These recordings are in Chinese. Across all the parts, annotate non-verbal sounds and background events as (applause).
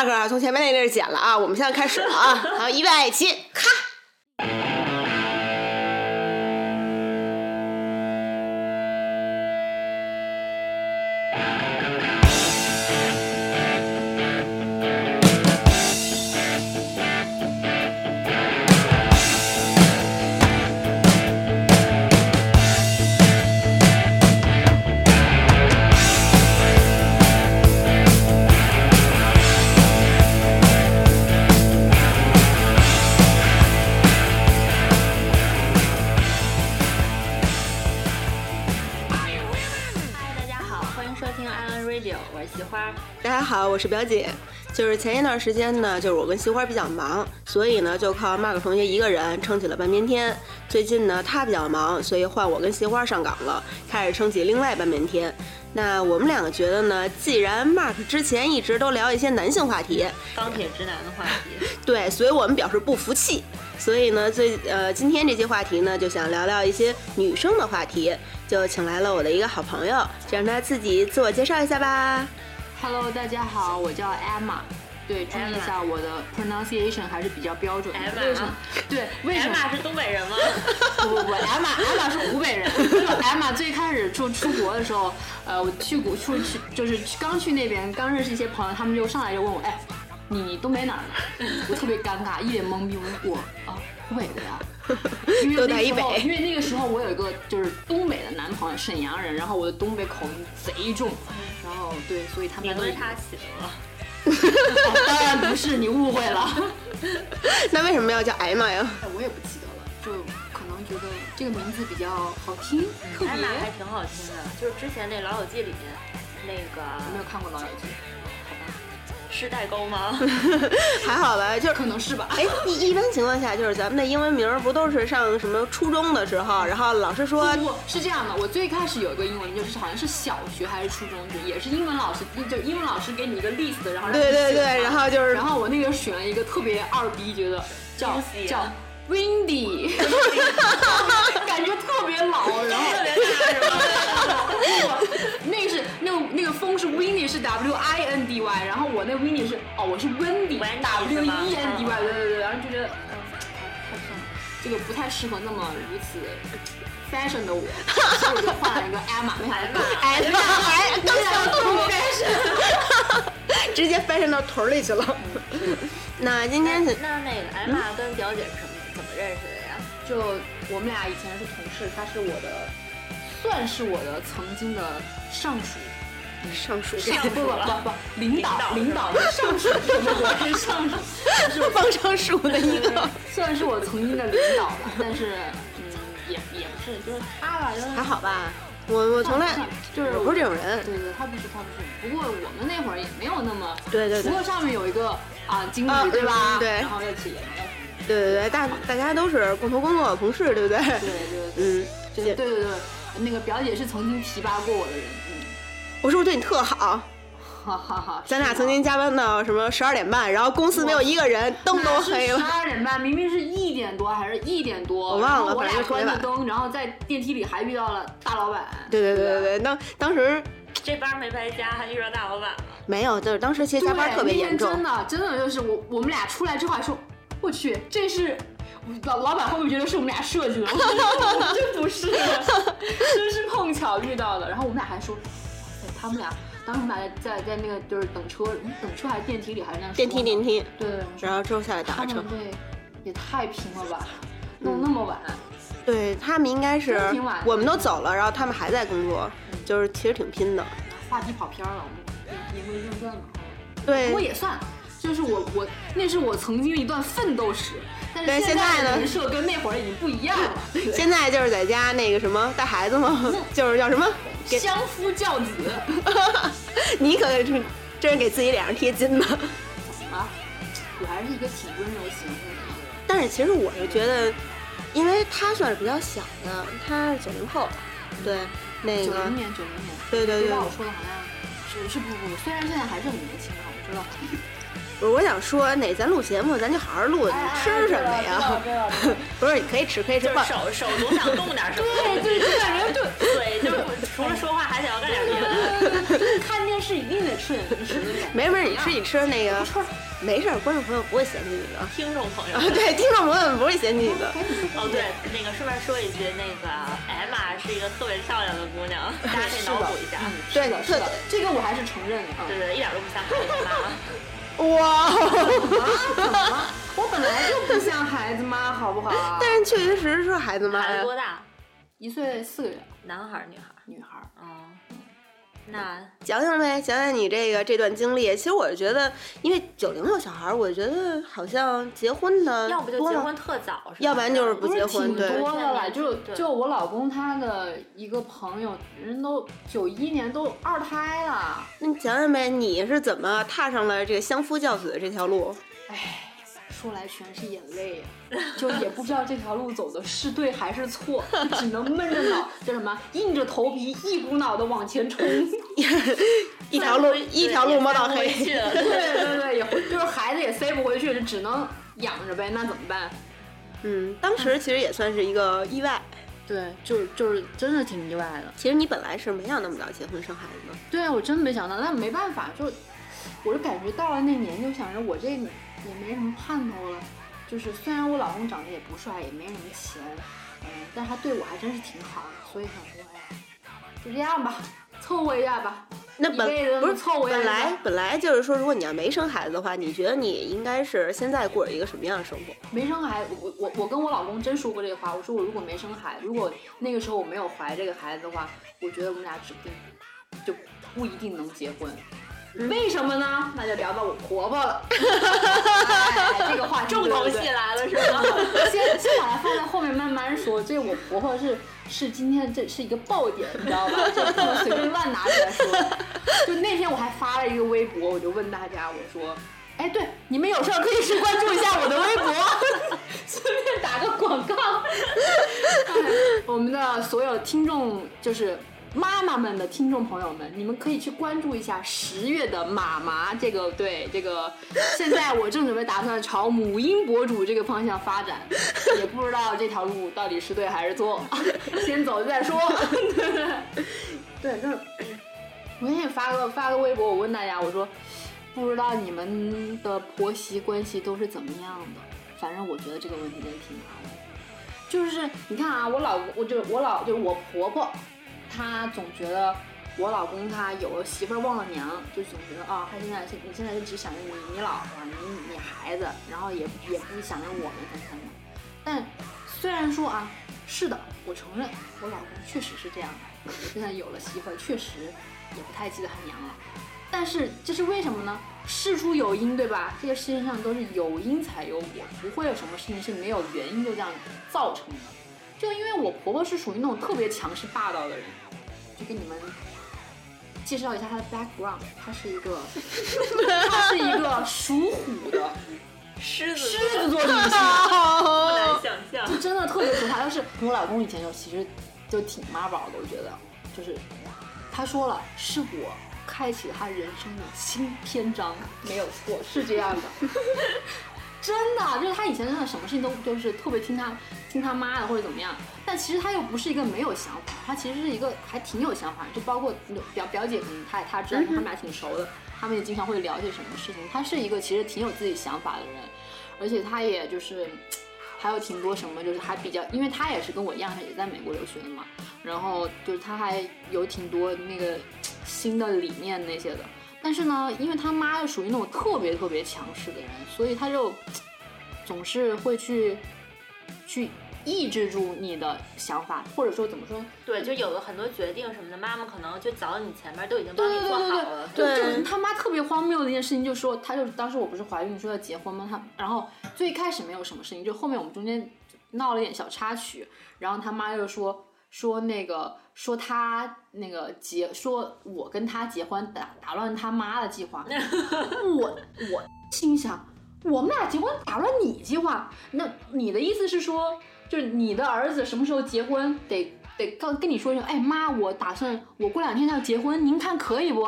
m a r，从前面那地儿剪了啊，我们现在开始了啊，好，预备起，咔。我是表姐。就是前一段时间呢，就是我跟西花比较忙，所以呢就靠 Mark 同学一个人撑起了半边天。最近呢他比较忙，所以换我跟西花上岗了，开始撑起另外半边天。那我们两个觉得呢，既然 Mark 之前一直都聊一些男性话题，钢铁直男的话题，(laughs) 对，所以我们表示不服气。所以呢，最呃今天这期话题呢，就想聊聊一些女生的话题，就请来了我的一个好朋友，就让他自己自我介绍一下吧。Hello，大家好，我叫 Emma。对，注意一下我的 pronunciation 还是比较标准的。Emma 为什么？对，为什么？玛是东北人吗？不不不，Emma Emma 是湖北人。就是 Emma 最开始出出国的时候，呃，我去古出去就是刚去那边，刚认识一些朋友，他们就上来就问我，哎，你你东北哪儿的？我特别尴尬，一脸懵逼，我说我啊湖北的呀。(laughs) 因为都在一那个时候，北因为那个时候我有一个就是东北的男朋友，沈阳人，然后我的东北口音贼重，然后对，所以他们都名字他起的吗？哦 (laughs) 当然不是，你误会了。(laughs) 那为什么要叫艾玛呀？哎，我也不记得了，就可能觉得这个名字比较好听，特别。艾玛还挺好听的，就是之前那《老友记》里面那个我没有看过《老友记是代沟吗？(laughs) 还好吧，就是》，可能是吧。哎，一一般情况下，就是咱们的英文名儿不都是上什么初中的时候，然后老师说是这样的，我最开始有一个英文名，就是好像是小学还是初中，就也是英文老师，就英文老师给你一个 list，然后让你对对对然后就是然后我那个选了一个特别二逼，觉得叫叫啊 Windy，(laughs) 感觉特别老，然后特别大是吗？(laughs) 那个是那个那个风是 W I N D Y，然后我那 Windy 是哦我是 Wendy W E N D Y，嗯对对对，然后就觉得嗯太太像了，这个不太适合那么如此 fashion 的我，所以我就换了一个 Emma，没想到艾玛，还没想到这么 fashion。直接翻身到屯儿里去了。那今天是那那个艾玛跟表姐是什么怎么认识的呀？就我们俩以前是同事，她是我的，算是我的曾经的上属。上属上不不不不，领导领领导的上属，我是上属，是我方上属的一个，算是我曾经的领导吧，但是嗯，也也不是，就是他吧，就是还好吧？我我从来就是我不是这种人。对对，他不是他不是。不过我们那会儿也没有那么，对对对除了上面有一个啊经啊理对吧？嗯对然后在企业没有。对对对，大大家都是共同工作的同事，对不对？对对对，嗯，对对对对，那个表姐是曾经提拔过我的人，嗯，我是不是对你特好？哈哈哈。咱俩曾经加班到什么十二点半，然后公司没有一个人，灯都黑了十了。二点半，明明是一点多还是一点多，我忘了我俩关着灯，然后在电梯里还遇到了大老板。对对对对对对，当当时这班没白加，还遇到大老板了。没有，就是当时其实加班特别严重真。的真的就是我我们俩出来之后还说，我去，这是老老板会不会觉得是我们俩设计的？我说这不是，真是碰巧遇到的。然后我们俩还说，他们俩当时我们俩在在在那个就是等车，嗯等车还是电梯里还是那样电梯电梯，对对对，然后之后下来打车他们。这也太拼了吧，弄那么晚。对他们应该是挺晚我们都走了，然后他们还在工作，就是其实挺拼的。话题跑偏了，我们言归正传嘛。对不过也算，就是我我那是我曾经的一段奋斗史，但是现现在呢的人设跟那会儿已经不一样了。(laughs) 现在就是在家那个什么带孩子吗？就是叫什么？给相夫教子 (laughs) 你可是真是给自己脸上贴金呢。啊，我还是一个挺温柔型的。但是其实我是觉得，因为他算是比较小的，他是九零后，对，那个九零年，九零年，对对对我说的好像是是不不，虽然现在还是很年轻啊，我知道。不是，我想说，哪咱录节目，咱就好好录，你吃什么呀？(laughs) 不是，你可以吃，可以吃就是。手手总想动点什么，对对，就感觉就 (laughs) 嘴就是除了说话还想要干点别的。(laughs) 看电视一定得吃点零食。没没事，你吃你吃那个，没事，观众朋友不会嫌弃你的。听众朋友啊，对，听众朋友们不会嫌弃你的。哦，对，那个顺便说一句，那个艾玛是一个特别漂亮的姑娘，大家可以脑补一下。嗯，对是的，是的，这个我还是承认的啊。对对，一点都不像孩子妈。哇！怎么了？我本来就不像孩子妈，好不好？但是确确实实是孩子妈。孩子多大？一岁四个月，男孩儿女孩儿？女孩那 (laughs) 讲讲呗，讲讲你这个这段经历。其实我是觉得，因为九零后小孩，我觉得好像结婚的要不就结婚特早，要不然就是不结婚挺多的了，就就我老公他的一个朋友，人都九一年都二胎了，那你讲讲呗，你是怎么踏上了这个相夫教子的这条路？哎，说来全是眼泪呀，就也不知道这条路走的是对还是错，只能闷着脑，叫什么，硬着头皮一股脑的往前冲。(laughs) 一条路一条路摸到黑。(laughs) 对对对，也回就是孩子也塞不回去，就只能养着呗，那怎么办？嗯，当时其实也算是一个意外。对，就是就是真的挺意外的。其实你本来是没想那么早结婚生孩子的。对啊，我真没想到，但没办法，就我就感觉到了那年，就想着我这也没什么盼头了。就是虽然我老公长得也不帅，也没什么钱，嗯，但他对我还真是挺好的，所以想说，哎呀，就这样吧，凑合一下吧。那本不是凑合一下本来本来就是说，如果你要没生孩子的话，你觉得你应该是现在过着一个什么样的生活？没生孩子，我我我跟我老公真说过这个话，我说我如果没生孩子，如果那个时候我没有怀这个孩子的话，我觉得我们俩指不定就不一定能结婚。为什么呢？那就聊到我婆婆了。哎、这个话题 (laughs) 重头戏来了是吧？(laughs) 先先把它放在后面慢慢说。这我婆婆是是今天这是一个爆点，你知道吧？(laughs) 就不能随便乱拿出来说。就那天我还发了一个微博，我就问大家，我说。哎，对，你们有事儿可以去关注一下我的微博，顺便打个广告。哎我们的所有听众，就是妈妈们的听众朋友们，你们可以去关注一下十月的妈妈这个对这个。现在我正准备打算朝母婴博主这个方向发展，也不知道这条路到底是对还是错，(laughs) 先走再说。对，就是我也发个发个微博，我问大家，我说不知道你们的婆媳关系都是怎么样的？反正我觉得这个问题真的挺难的。就是你看啊，我老公，我就我老就是我婆婆，她总觉得我老公他有了媳妇忘了娘，就总觉得啊，他现在现你现在就只想着你你老婆你你孩子，然后也也不想着我们等等的。但虽然说啊，是的，我承认我老公确实是这样的，现在有了媳妇，确实也不太记得他娘了。但是这是为什么呢？事出有因，对吧？这个世界上都是有因才有果，不会有什么事情是没有原因就这样造成的。就因为我婆婆是属于那种特别强势霸道的人，就给你们介绍一下她的 background，她是一个，她是一个属虎的 (laughs) 狮子狮子座女性。(laughs) 不难想象就。真的特别可怕。要是我老公以前就其实就挺妈宝的，我觉得就是他说了，是我开启了他人生的新篇章，没有错，是这样的。真的，就是他以前真的什么事情都就是特别听他听他妈的或者怎么样，但其实他又不是一个没有想法，他其实是一个还挺有想法，就包括表表姐可能他他知道，他们俩挺熟的，他们也经常会聊些什么事情。他是一个其实挺有自己想法的人，而且他也就是还有挺多什么，就是还比较，因为他也是跟我一样，他也在美国留学的嘛，然后就是他还有挺多那个新的理念那些的。但是呢，因为他妈又属于那种特别特别强势的人，所以他就总是会去去抑制住你的想法，或者说怎么说？对，就有了很多决定什么的，妈妈可能就早你前面都已经帮你做对对对好了。对，就对是他妈特别荒谬的一件事情，就是说，他就当时我不是怀孕说要结婚吗？他然后最开始没有什么事情，就后面我们中间闹了一点小插曲，然后他妈又说说那个说他那个结说我跟他结婚打打乱他妈的计划，(laughs) 我我心想我们俩结婚打乱你计划，那你的意思是说，就是你的儿子什么时候结婚得？得告跟你说一声，哎妈，我打算我过两天要结婚，您看可以不？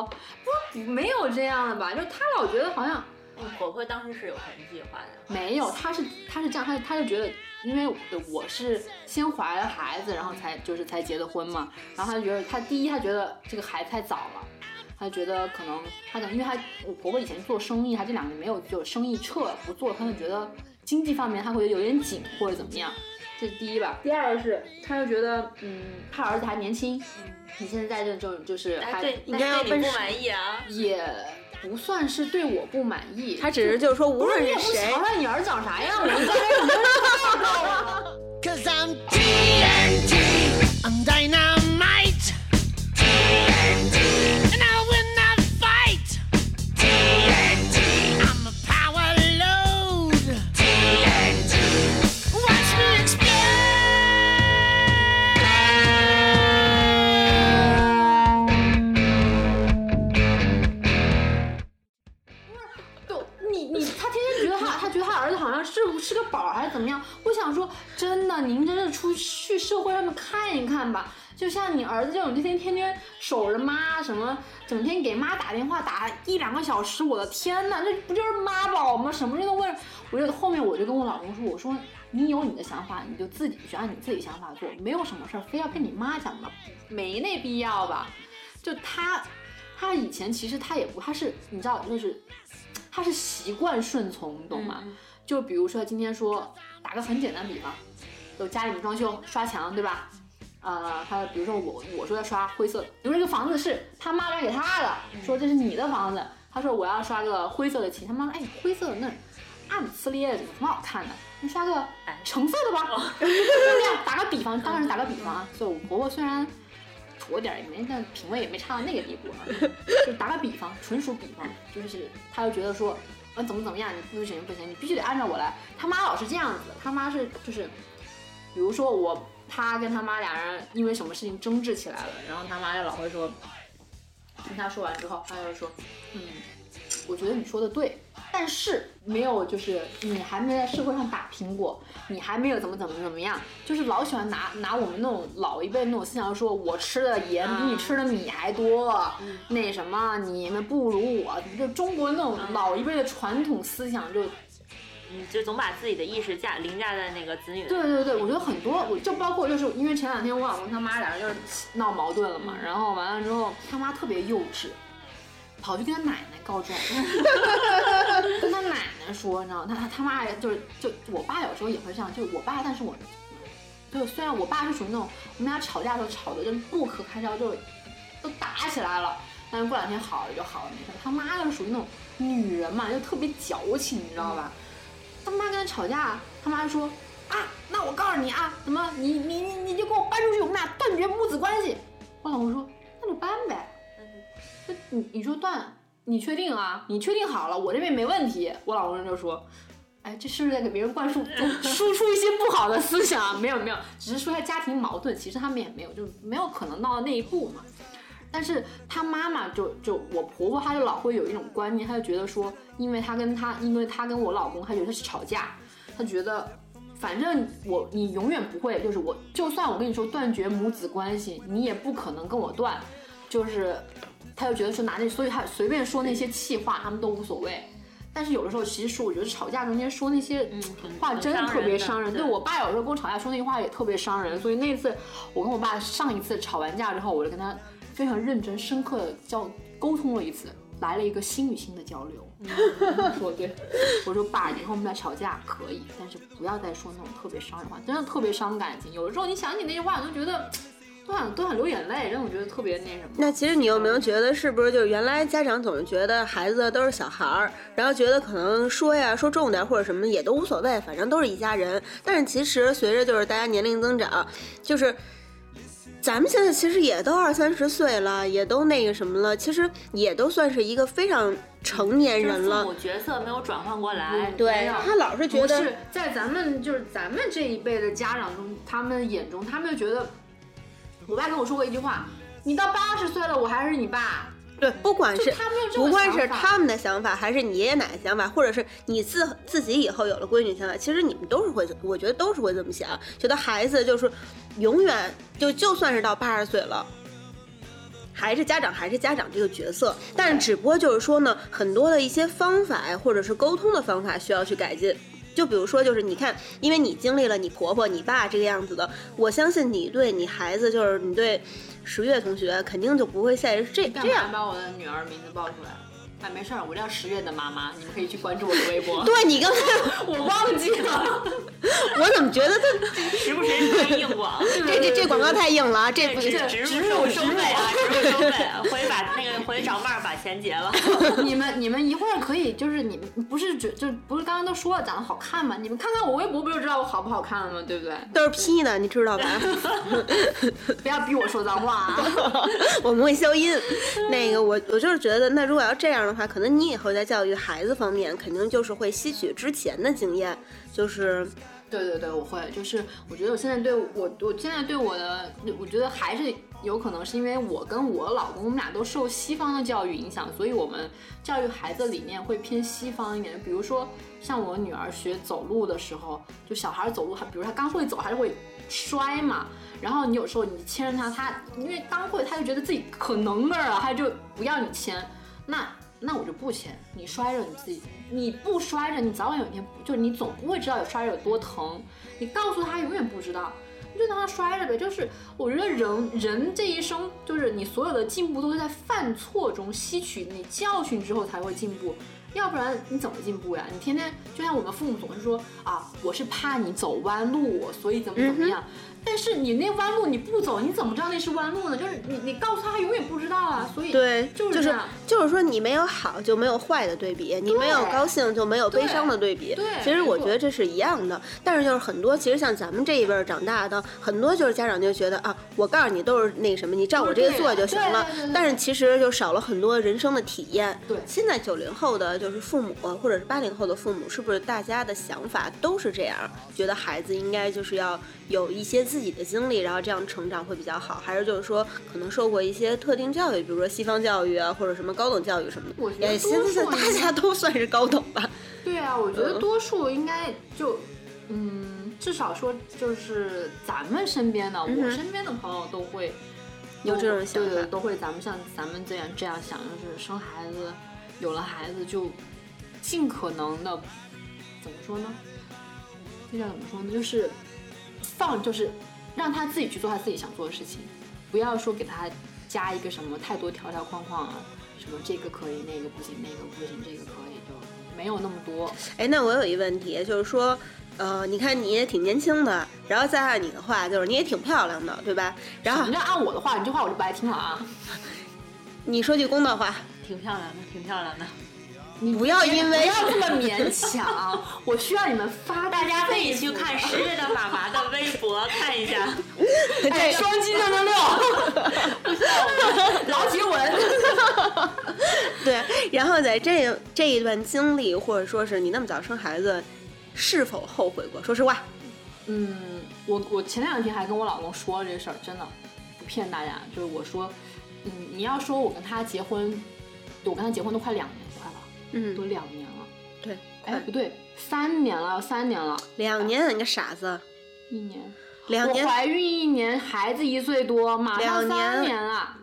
不，没有这样的吧？就他老觉得好像你婆婆婆当时是有什么计划的？没有，她是她是这样，他他就觉得，因为我是先怀了孩子，然后才就是才结的婚嘛，然后她就觉得她第一她觉得这个孩子太早了，她觉得可能她可能因为她我婆婆以前做生意，她这两年没有就生意撤了不做，他就觉得经济方面她会有点紧或者怎么样，这是第一吧。第二个是他就觉得嗯，他儿子还年轻，你现在在这就就是还哎对，应该要奔那对你不满意啊？也不算是对我不满意，他只是就是说，无论是谁你也不瞧，瞧你儿子长啥样吗？(laughs) 你在这你就是太高了。Cause I'm TNT. I'm dynamite. 怎么样？我想说，真的，您真是出去社会上面看一看吧。就像你儿子这种天天天天守着妈什么，整天给妈打电话打一两个小时，我的天呐，这不就是妈宝吗？什么事都问。我就后面我就跟我老公说，我说你有你的想法，你就自己去按你自己想法做，没有什么事儿非要跟你妈讲吧，没那必要吧。就他，他以前其实他也不，他是你知道，就是他是习惯顺从，你懂吗？就比如说今天说，打个很简单比方，就家里面装修刷墙，对吧？呃，他比如说我我说要刷灰色的，比如说这个房子是他妈买给他的，说这是你的房子，他说我要刷个灰色的漆，他妈说哎灰色的那暗呲咧的，有什么好看的？你刷个橙色的吧。就这样打个比方，当然打个比方啊。所以我婆婆虽然土点儿，也没但品味也没差到那个地步啊。(laughs) 就打个比方，纯属比方，就是她就觉得说，啊怎么怎么样，你不行不行，你必须得按照我来。他妈老是这样子，他妈是就是，比如说我他跟他妈俩人因为什么事情争执起来了，然后他妈就老会说，听他说完之后，他就说，嗯，我觉得你说的对。但是没有，就是你还没在社会上打拼过，你还没有怎么怎么怎么样，就是老喜欢拿拿我们那种老一辈那种思想说，我吃的盐比你吃的米还多，那什么你们不如我，就中国那种老一辈的传统思想就嗯，就总把自己的意识架凌驾在那个子女对对对，我觉得很多，我就包括就是因为前两天我老公他妈俩人就是闹矛盾了嘛，然后完了之后他妈特别幼稚，跑去跟他奶奶告状，(laughs) 跟他奶奶说，你知道他他妈就是就我爸有时候也会这样，就是我爸，但是我就虽然我爸是属于那种我们俩吵架的时候吵的就不可开交，就都打起来了，但是过两天好了就好了没事。他妈就是属于那种女人嘛，就特别矫情，你知道吧？他妈跟他吵架，他妈说啊，那我告诉你啊，怎么你你你你就给我搬出去，我们俩断绝母子关系。我老公说那就搬呗，那你你说断，你确定啊？你确定好了，我这边没问题。我老公就说。哎，这是不是在给别人灌输、(laughs) 输出一些不好的思想啊？没有没有，只是说一下家庭矛盾，其实他们也没有，就没有可能闹到那一步嘛。但是他妈妈就就我婆婆，她就老会有一种观念，她就觉得说，因为她跟她，因为她跟我老公，她觉得是吵架，她觉得反正我你永远不会，就是我就算我跟你说断绝母子关系，你也不可能跟我断，就是他就觉得说拿那，所以他随便说那些气话，他们都无所谓。但是有的时候，其实说我觉得吵架中间说那些话真的特别伤人。对我爸有时候跟我吵架说那句话也特别伤人，所以那次我跟我爸上一次吵完架之后，我就跟他非常认真、深刻的交沟通了一次，来了一个心与心的交流。我 (laughs) 说对，我说爸，以后我们俩吵架可以，但是不要再说那种特别伤人话，真的特别伤感情。有的时候你想起那些话，你就觉得都想都想流眼泪，让我觉得特别那什么。那其实你有没有觉得，是不是就是原来家长总是觉得孩子都是小孩儿，然后觉得可能说呀说重点或者什么也都无所谓，反正都是一家人。但是其实随着就是大家年龄增长，就是咱们现在其实也都二三十岁了，也都那个什么了，其实也都算是一个非常成年人了母。角色没有转换过来。没对他老是觉得是在咱们就是咱们这一辈的家长中，他们眼中，他们就觉得，我爸跟我说过一句话：“你到八十岁了，我还是你爸。对，不管”是他们不管是他们的想法，还是你爷爷奶奶想法，或者是你自自己以后有了闺女想法，其实你们都是会，我觉得都是会这么想，觉得孩子就是永远就就算是到八十岁了，还是家长还是家长这个角色，但是只不过就是说呢，很多的一些方法或者是沟通的方法需要去改进。就比如说，就是你看，因为你经历了你婆婆、你爸这个样子的，我相信你对你孩子，就是你对十月同学，肯定就不会再这干这样。把我的女儿名字报出来？啊，没事儿，我叫十月的妈妈，你们可以去关注我的微博。(laughs) 对你刚才，(laughs) 我忘记了。(laughs) 我怎么觉得他时不时拍硬广，这这这广告太硬了啊？这不植是植入收收费啊，植入收费，回去把那个回去找妹儿把钱结了。你们你们一会儿可以，就是你们不是觉就不是刚刚都说了长得好看吗？你们看看我微博不就知道我好不好看了吗？对不对？都是 P 的，你知道吧？不要逼我说脏话啊！我们会消音。那个我我就是觉得，那如果要这样的话，可能你以后在教育孩子方面，肯定就是会吸取之前的经验，就是对对对，我会，就是我觉得我现在对我，我现在对我的，我觉得还是有可能是因为我跟我老公，我们俩都受西方的教育影响，所以我们教育孩子理念会偏西方一点。比如说，像我女儿学走路的时候，就小孩走路，他比如他刚会走，还是会摔嘛。然后你有时候你牵着他，他因为刚会，他就觉得自己可能个儿啊，他就不要你牵。那那我就不签，你摔着你自己，你不摔着，你早晚有一天就你总不会知道有摔着有多疼。你告诉他永远不知道，你就让他摔着呗。就是我觉得人人这一生，就是你所有的进步都是在犯错中吸取你教训之后才会进步。要不然你怎么进步呀？你天天就像我们父母总是说啊，我是怕你走弯路，所以怎么怎么样。但是你那弯路你不走，你怎么知道那是弯路呢？就是你你告诉他，他永远不知道啊。所以对，就是就是这样就是说，你没有好就没有坏的对比，你没有高兴就没有悲伤的对比。对其实我觉得这是一样的。但是就是很多，其实像咱们这一辈儿长大的，很多就是家长就觉得啊，我告诉你都是那什么，你照我这个做就行了但是其实就少了很多人生的体验。对现在九零后的就是父母，或者是八零后的父母，是不是大家的想法都是这样？觉得孩子应该就是要有一些自己的经历，然后这样成长会比较好，还是就是说可能受过一些特定教育，比如说西方教育啊，或者什么高等教育什么的？我觉得也现在多数大家都算是高等吧。(laughs) 对啊，我觉得嗯多数应该就，嗯，至少说就是咱们身边的，嗯我身边的朋友都会有这种想法都会咱们像咱们这样这样想，就是生孩子，有了孩子就尽可能的，怎么说呢？这叫怎么说呢？就是放，就是让他自己去做他自己想做的事情，不要说给他加一个什么太多条条框框啊，什么这个可以，那个不行，那个不行，这个可以，就没有那么多。哎，那我有一问题，就是说，呃，你看你也挺年轻的，然后再按你的话，就是你也挺漂亮的，对吧？然后你要按我的话？你这话我就不爱听了啊！你说句公道话，挺漂亮的，挺漂亮的。你不要因为不要这么勉强，(laughs) 我需要你们发，大家可以去看十月的妈妈的微博看一下。对，双击六六六，(laughs) 老铁吻。对，然后在这这一段经历，或者说是你那么早生孩子，是否后悔过？说实话，嗯，我我前两天还跟我老公说了这事儿，真的不骗大家，就是我说，嗯，你要说我跟他结婚，我跟他结婚都快两年，嗯，都两年了。对，哎，不对，三年了，三年了，两年，你个傻子，一年。两年我，怀孕一年，孩子一岁多，马上两三年年了。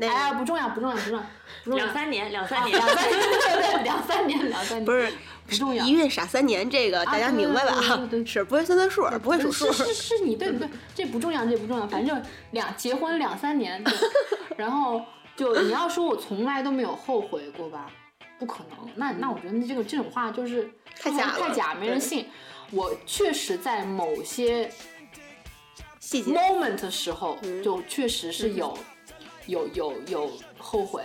哎呀，不重要，不重要，不重要，不重要两。三年，两三年，两三年，(laughs) 对对，两三年，两三年，不是不重要一。孕傻三年，这个大家明白吧？对对对对 (laughs) 是不会算算数，不会数数。是是是你对不对？这不重要，这不重要，反正两结婚两三年，对 (laughs) 然后就你要说我从来都没有后悔过吧？不可能。那那我觉得这个这种话就是太假太假，没人信。我确实在某些细节，moment 的时候，嗯就确实是有、有有有后悔，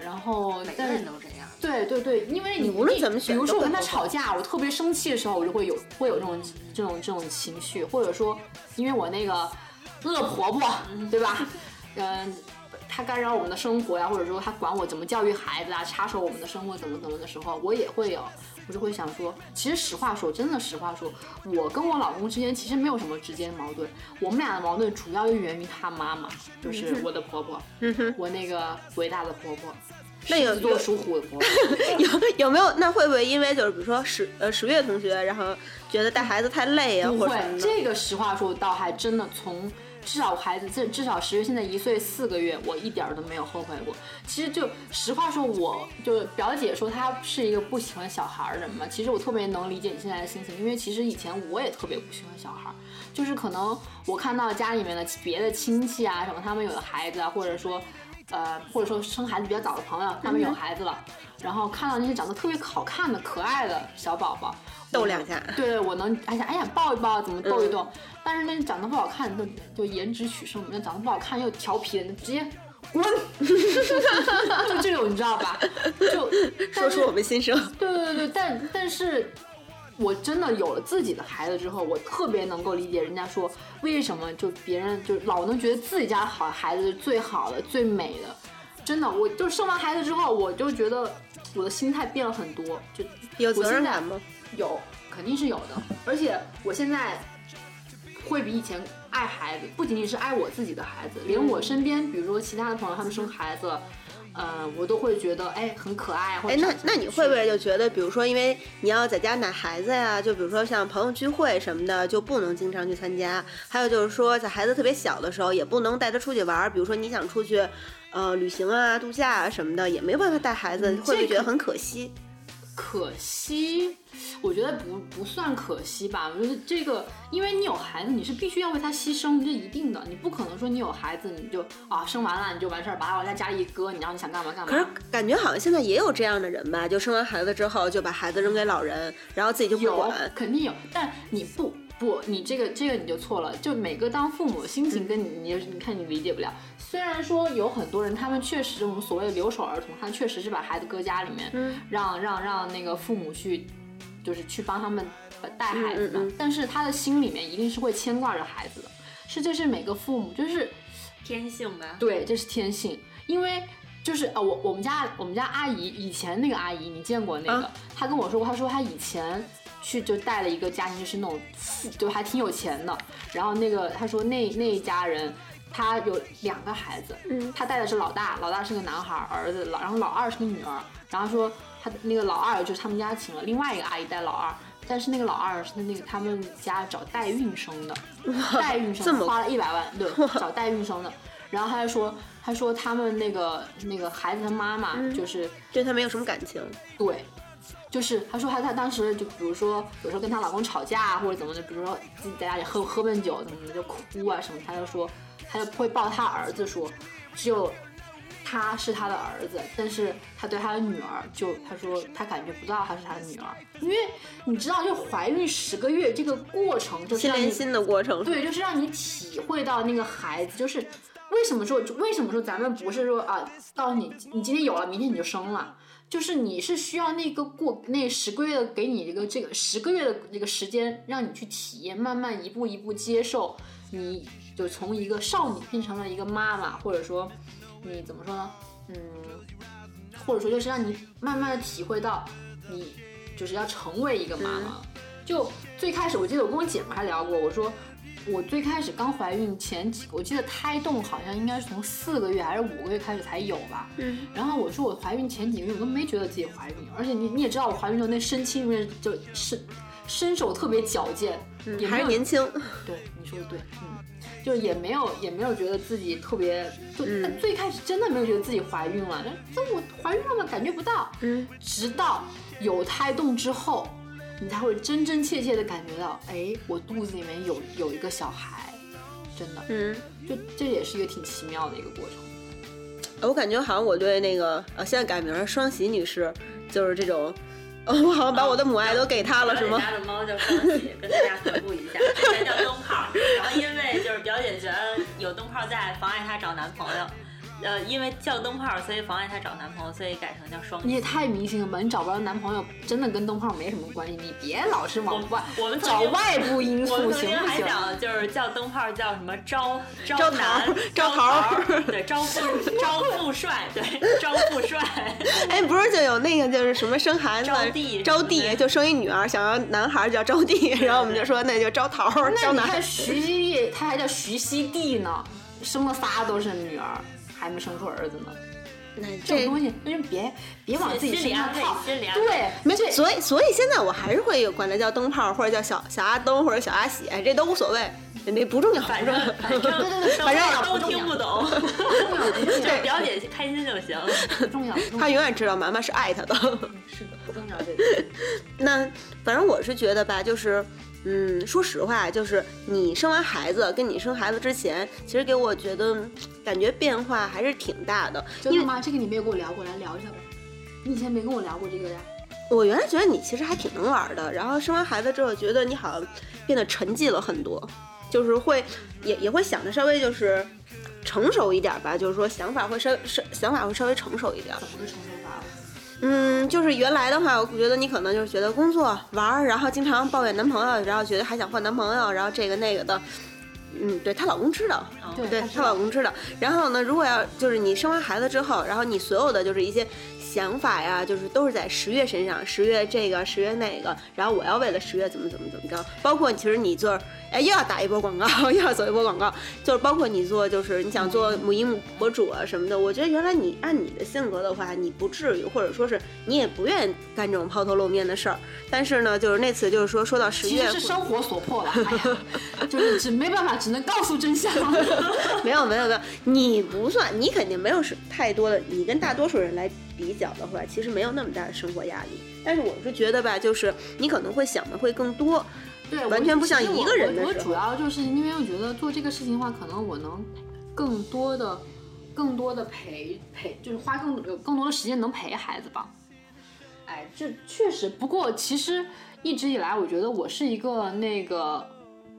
然后每个人都这样。对对对，因为你无论怎么选比如说我跟他吵架，我特别生气的时候，我就会有会有这种这种这种情绪，或者说因为我那个恶婆婆，对吧？嗯。她干扰我们的生活呀，或者说他管我怎么教育孩子啊，插手我们的生活怎么怎么的时候，我也会有，我就会想说，其实实话说，真的实话说，我跟我老公之间其实没有什么直接的矛盾，我们俩的矛盾主要就源于他妈妈，就是我的婆婆，嗯哼，我那个伟大的婆婆，那有做属虎的婆婆。(laughs) 有有没有？那会不会因为就是比如说十呃十月同学，然后觉得带孩子太累啊，不会？这个实话说，倒还真的从至少我孩子至至少十月现在一岁四个月，我一点儿都没有后悔过。其实就实话说，我就表姐说她是一个不喜欢小孩儿的人嘛，其实我特别能理解你现在的心情，因为其实以前我也特别不喜欢小孩儿，就是可能我看到家里面的别的亲戚啊什么，他们有的孩子啊，或者说。呃，或者说生孩子比较早的朋友，他们有孩子了，然后看到那些长得特别好看的、可爱的小宝宝，逗两下。对对，我能，哎呀哎呀，抱一抱，怎么逗一逗？但是那长得不好看，就就颜值取胜，那长得不好看又调皮的，直接滚，(laughs) 就这种你知道吧？就 (laughs) 说出我们心声。对对对对，但但是。我真的有了自己的孩子之后，我特别能够理解人家说为什么就别人就老能觉得自己家好孩子是最好的、最美的。真的，我就生完孩子之后，我就觉得我的心态变了很多，就有责任感吗？有，肯定是有的。而且我现在会比以前爱孩子，不仅仅是爱我自己的孩子，连我身边，比如说其他的朋友，他们生孩子了。嗯，我都会觉得哎很可爱。哎，那那你会不会就觉得，比如说，因为你要在家奶孩子呀，就比如说像朋友聚会什么的，就不能经常去参加。还有就是说，在孩子特别小的时候，也不能带他出去玩。比如说你想出去，呃，旅行啊、度假啊什么的，也没办法带孩子，会不会觉得很可惜？可惜。我觉得不不算可惜吧，我觉得这个，因为你有孩子，你是必须要为他牺牲，这一定的，你不可能说你有孩子你就啊生完了你就完事儿，把他往家家里一搁，你让你想干嘛干嘛。可是感觉好像现在也有这样的人吧，就生完孩子之后就把孩子扔给老人，然后自己就不管。肯定有，但你不不，你这个这个你就错了，就每个当父母的心情跟你你你看你理解不了。虽然说有很多人，他们确实我们所谓的留守儿童，他确实是把孩子搁家里面，让让让那个父母去。就是去帮他们带孩子的，但是他的心里面一定是会牵挂着孩子的，是这是每个父母就是天性吧，对，这是天性，因为就是呃我我们家我们家阿姨以前那个阿姨你见过那个，她跟我说过，她说她以前去就带了一个家庭，就是那种就还挺有钱的，然后那个他说那那一家人他有两个孩子，嗯，他带的是老大，老大是个男孩儿子，老然后老二是个女儿，然后说。他那个老二就是他们家请了另外一个阿姨带老二，但是那个老二是那个他们家找代孕生的，代孕生花了一百万，对，找代孕生的。然后他就说，他说他们那个那个孩子他妈妈就是对他没有什么感情，对，就是她说她她当时就比如说有时候跟她老公吵架或者怎么的，比如说自己在家里喝喝闷酒怎么的就哭啊什么，她就说她就会抱她儿子说，只有。他是他的儿子，但是他对他的女儿，就他说他感觉不到他是他的女儿，因为你知道，就怀孕十个月这个过程，就是心连心的过程，对，就是让你体会到那个孩子，就是为什么说为什么说咱们不是说啊，到你你今天有了，明天你就生了，就是你是需要那个过那十个月的给你一个这个十个月的这个时间，让你去体验，慢慢一步一步接受，你就从一个少女变成了一个妈妈，或者说。你怎么说呢？嗯，或者说就是让你慢慢的体会到，你就是要成为一个妈妈。就最开始，我记得我跟我姐们还聊过，我说我最开始刚怀孕前几，我记得胎动好像应该是从四个月还是五个月开始才有吧。嗯。然后我说我怀孕前几个月我都没觉得自己怀孕，而且你你也知道我怀孕时候那身轻如就是身手特别矫健，也还是年轻。对，你说的对，嗯。就也没有也没有觉得自己特别，就最开始真的没有觉得自己怀孕了，这我怀孕了吗？感觉不到，嗯，直到有胎动之后，你才会真真切切的感觉到，哎，我肚子里面有有一个小孩，真的，嗯，就这也是一个挺奇妙的一个过程。我感觉好像我对那个呃，现在改名双喜女士，就是这种。我好像把我的母爱都给她了，是吗？家的猫叫双喜，跟大家回顾一下，之前叫灯泡，然后因为就是表姐觉得有灯泡在妨碍她找男朋友。呃，因为叫灯泡，所以妨碍她找男朋友，所以改成叫双。你也太迷信了吧！你找不着男朋友，真的跟灯泡没什么关系。你别老是往外，我们找外部因素，行不行？还想就是叫灯泡叫什么招 (laughs) 招男招桃，对招富 (laughs) 招富帅，对招富帅。哎，不是就有那个就是什么生孩子招弟招娣就生一女儿，想要男孩叫招弟，然后我们就说那就招桃招男。那徐熙娣他还叫徐熙娣呢，生了仨都是女儿。还没生出儿子呢，那这种东西，那就别别往自己身上套。对，没错所以所以现在我还是会有管它叫灯泡，或者叫小小阿灯，或者小阿喜，这都无所谓，那不重要，反正。反正 (laughs) 反正都听不懂，对表姐开心就行。不重要，他。永远知道妈妈是爱他的。是的，不重要这个。(laughs) 那反正我是觉得吧，就是，嗯，说实话，就是你生完孩子跟你生孩子之前，其实给我觉得嗯感觉变化还是挺大的。真的吗？这个你没有跟我聊过，来聊一下吧。你以前没跟我聊过这个呀？我原来觉得你其实还挺能玩的，然后生完孩子之后，觉得你好像变得沉寂了很多，就是会也也会想的稍微就是成熟一点吧，就是说想法会稍稍想法会稍微成熟一点。怎么个成熟法？嗯，就是原来的话，我觉得你可能就是觉得工作玩儿，然后经常抱怨男朋友，然后觉得还想换男朋友，然后这个那个的。嗯，对她老公知道，对对她老公知道。然后呢，如果要就是你生完孩子之后，然后你所有的就是一些想法呀，就是都是在十月身上，十月这个，十月那个，然后我要为了十月怎么怎么怎么着，包括其实你做，哎，又要打一波广告，(laughs) 又要走一波广告，就是包括你做，就是你想做母婴博主啊什么的，我觉得原来你按你的性格的话，你不至于，或者说是你也不愿意干这种抛头露面的事儿。但是呢，就是那次就是说说到十月其实是生活所迫了，哎呀，(laughs) 就是只没办法，只能告诉真相。(laughs) 没有没有没有，你不算，你肯定没有是太多的，你跟大多数人来比较的话，其实没有那么大的生活压力。但是我是觉得吧，就是你可能会想的会更多，对，完全不像一个人的我我时候主要就是因为我觉得做这个事情的话，可能我能更多的、更多的陪陪，就是花更有更多的时间能陪孩子吧。哎，这确实。不过其实一直以来，我觉得我是一个那个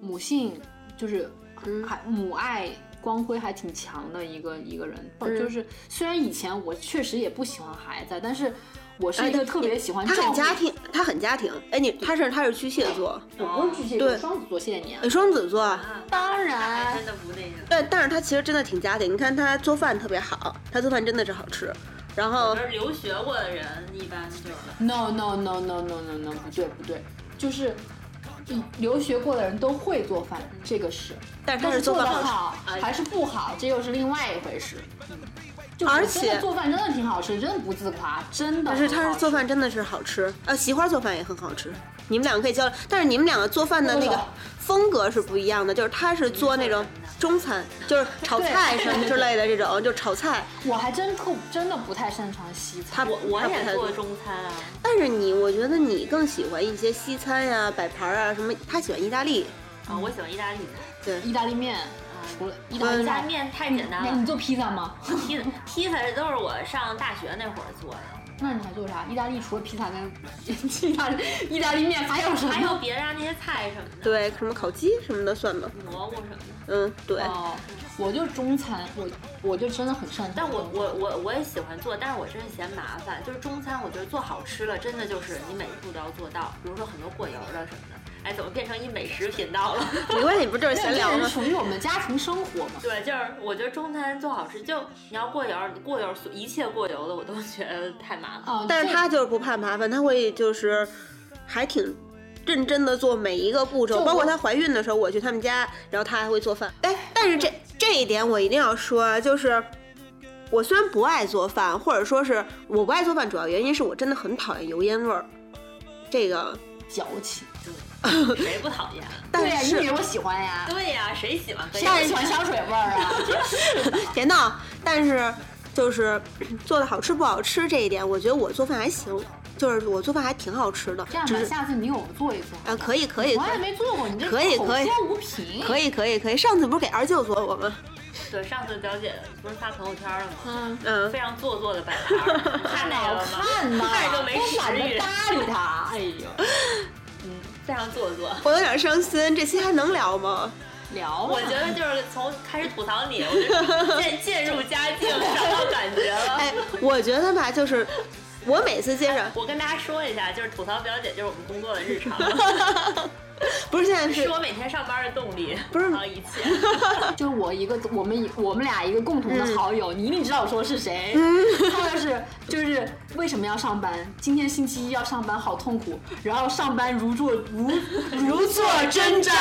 母性，就是嗯还母爱光辉还挺强的一个一个人。嗯就是虽然以前我确实也不喜欢孩子，但是我是哎一个特别喜欢他。很家庭，他很家庭。哎，你他是他是巨蟹座，我不是巨蟹对座，双子座，谢谢你啊。呃双子座。啊当然真，的不那个。对，但是他其实真的挺家庭。你看他做饭特别好，他做饭真的是好吃。然后留学过的人一般就是 No no no no no no no，不对不对，就是嗯留学过的人都会做饭，这个是，但是做得是做饭好还是不好，这又是另外一回事。就而且做饭真的挺好吃，真的不自夸，真的。但是他是做饭真的是好吃，呃，席花做饭也很好吃。你们两个可以交流，但是你们两个做饭的那个风格是不一样的，就是他是做那种中餐，就是炒菜什么之类的这种，就炒菜。我还真特真的不太擅长西他餐。我我也做中餐啊，但是你，我觉得你更喜欢一些西餐呀、摆盘啊什么。他喜欢意大利，啊，我喜欢意大利菜。对，意大利面，除了意大利面太简单了你你，做披萨吗？披萨披萨都是我上大学那会儿做的，那你还做啥？意大利除了披萨跟意大利意大利面还有什么？还有别的啊那些菜什么的，对，什么烤鸡什么的算吗？蘑菇什么的。嗯，对。哦，我就中餐，我我就真的很擅长。但我我我我也喜欢做，但是我真是嫌麻烦。就是中餐，我觉得做好吃了，真的就是你每一步都要做到。比如说很多过油的什么的，哎，怎么变成一美食频道了？(laughs) 没关系，不就是闲聊吗？属于我们家庭生活嘛。对，就是我觉得中餐做好吃，就你要过油，你过油一切过油的我都觉得太麻烦。哦，但是这他就是不怕麻烦，他会就是还挺认真的做每一个步骤，包括她怀孕的时候，我去他们家，然后她还会做饭。哎，但是这这一点我一定要说啊，就是我虽然不爱做饭，或者说是我不爱做饭，主要原因是我真的很讨厌油烟味儿。这个，矫情。(laughs) 谁不讨厌？对呀，但是你以为我喜欢呀？对呀、谁喜欢喝谁油不喜欢香水味儿啊？别闹，但是就是做的好吃不好吃这一点，我觉得我做饭还行，就是我做饭还挺好吃的这样，吧，下次你给我们做一做。啊，可以可以我也没做过，你这口可以可以无凭。可以可以可以，上次不是给二舅做过吗？对，上次表姐不是发朋友圈了吗？嗯，嗯非，常做作的摆盘 (laughs) 太难看了吗？看呐，看着就没都懒食欲得。搭理他。哎呦，嗯，非常做作。我有点伤心，这期还能聊吗？聊我觉得就是从开始吐槽你，我就渐渐入佳境，找到感觉了。哎，我觉得吧，就是我每次接着，我跟大家说一下，就是吐槽表姐就是我们工作的日常，(laughs) (laughs) 不是现在是是我每天上班的动力，不是。(laughs) 就是我一个我们一我们俩一个共同的好友，你一定知道我说的是谁。他就是就是为什么要上班？今天星期一要上班，好痛苦。然后上班如坐如如坐针毡。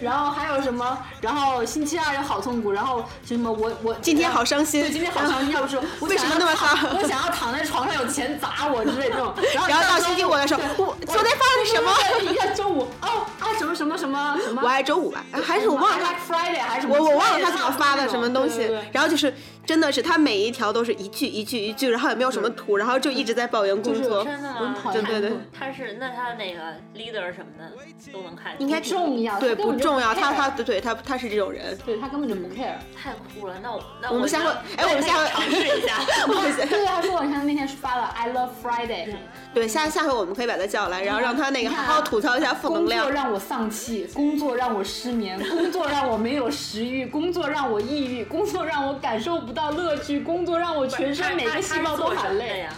然后还有什么？然后星期二又好痛苦。然后什么我我今天好伤心对，今天好伤心。要不说我为什么那么想要躺伤我想要躺在床上有钱砸我之类这种。(laughs) 然后然后到星期五的时候，我昨天发生什么？对一看周五哦啊什么什么什么什么。我爱周五吧，还是我忘了他 Friday 还是我我忘了他怎么发的什么东西。然后就是真的是他每一条都是一句一句一句，然后也没有什么图，然后就一直在抱怨工作。真的我很吗？讨厌对对对他是那他那个 leader 什么的都能看，应该重要对不重要，他他对对他他是这种人。对他根本就不 care。太酷了。那我那我们下回哎我们下回尝试一下。(laughs) (laughs) 我们对，他说我你看那天是发了 I love Friday，对下下回我们可以把他叫来，然后让他那个好好吐槽一下负能量工作。让我丧气，工作让我失眠，工作让我没有食欲，工作让我抑郁，工作让我感受不到乐趣，工作让我全身每个细胞都喊累。呀。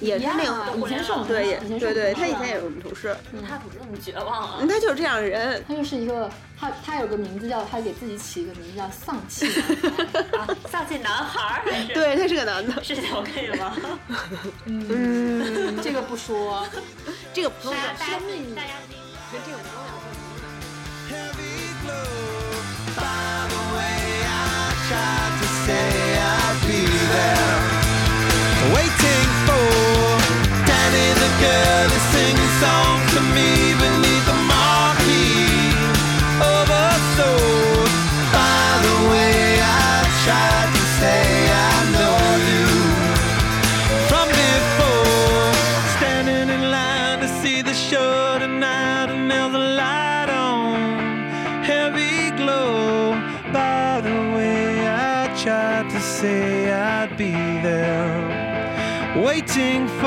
一样也是那种啊，以前是我们对也以前是我们对对，他以同事前也是我们同事，他怎么这么绝望啊？嗯他就是这样的人。他就是一个他他有个名字叫他给自己起一个名字叫丧气男孩。(laughs) 啊丧气男孩还是？，对，他是个男的。是巧克力吗？(laughs) 嗯，这个不说，(laughs) 这个不重要。大家大家大家听。heavy glow. By sing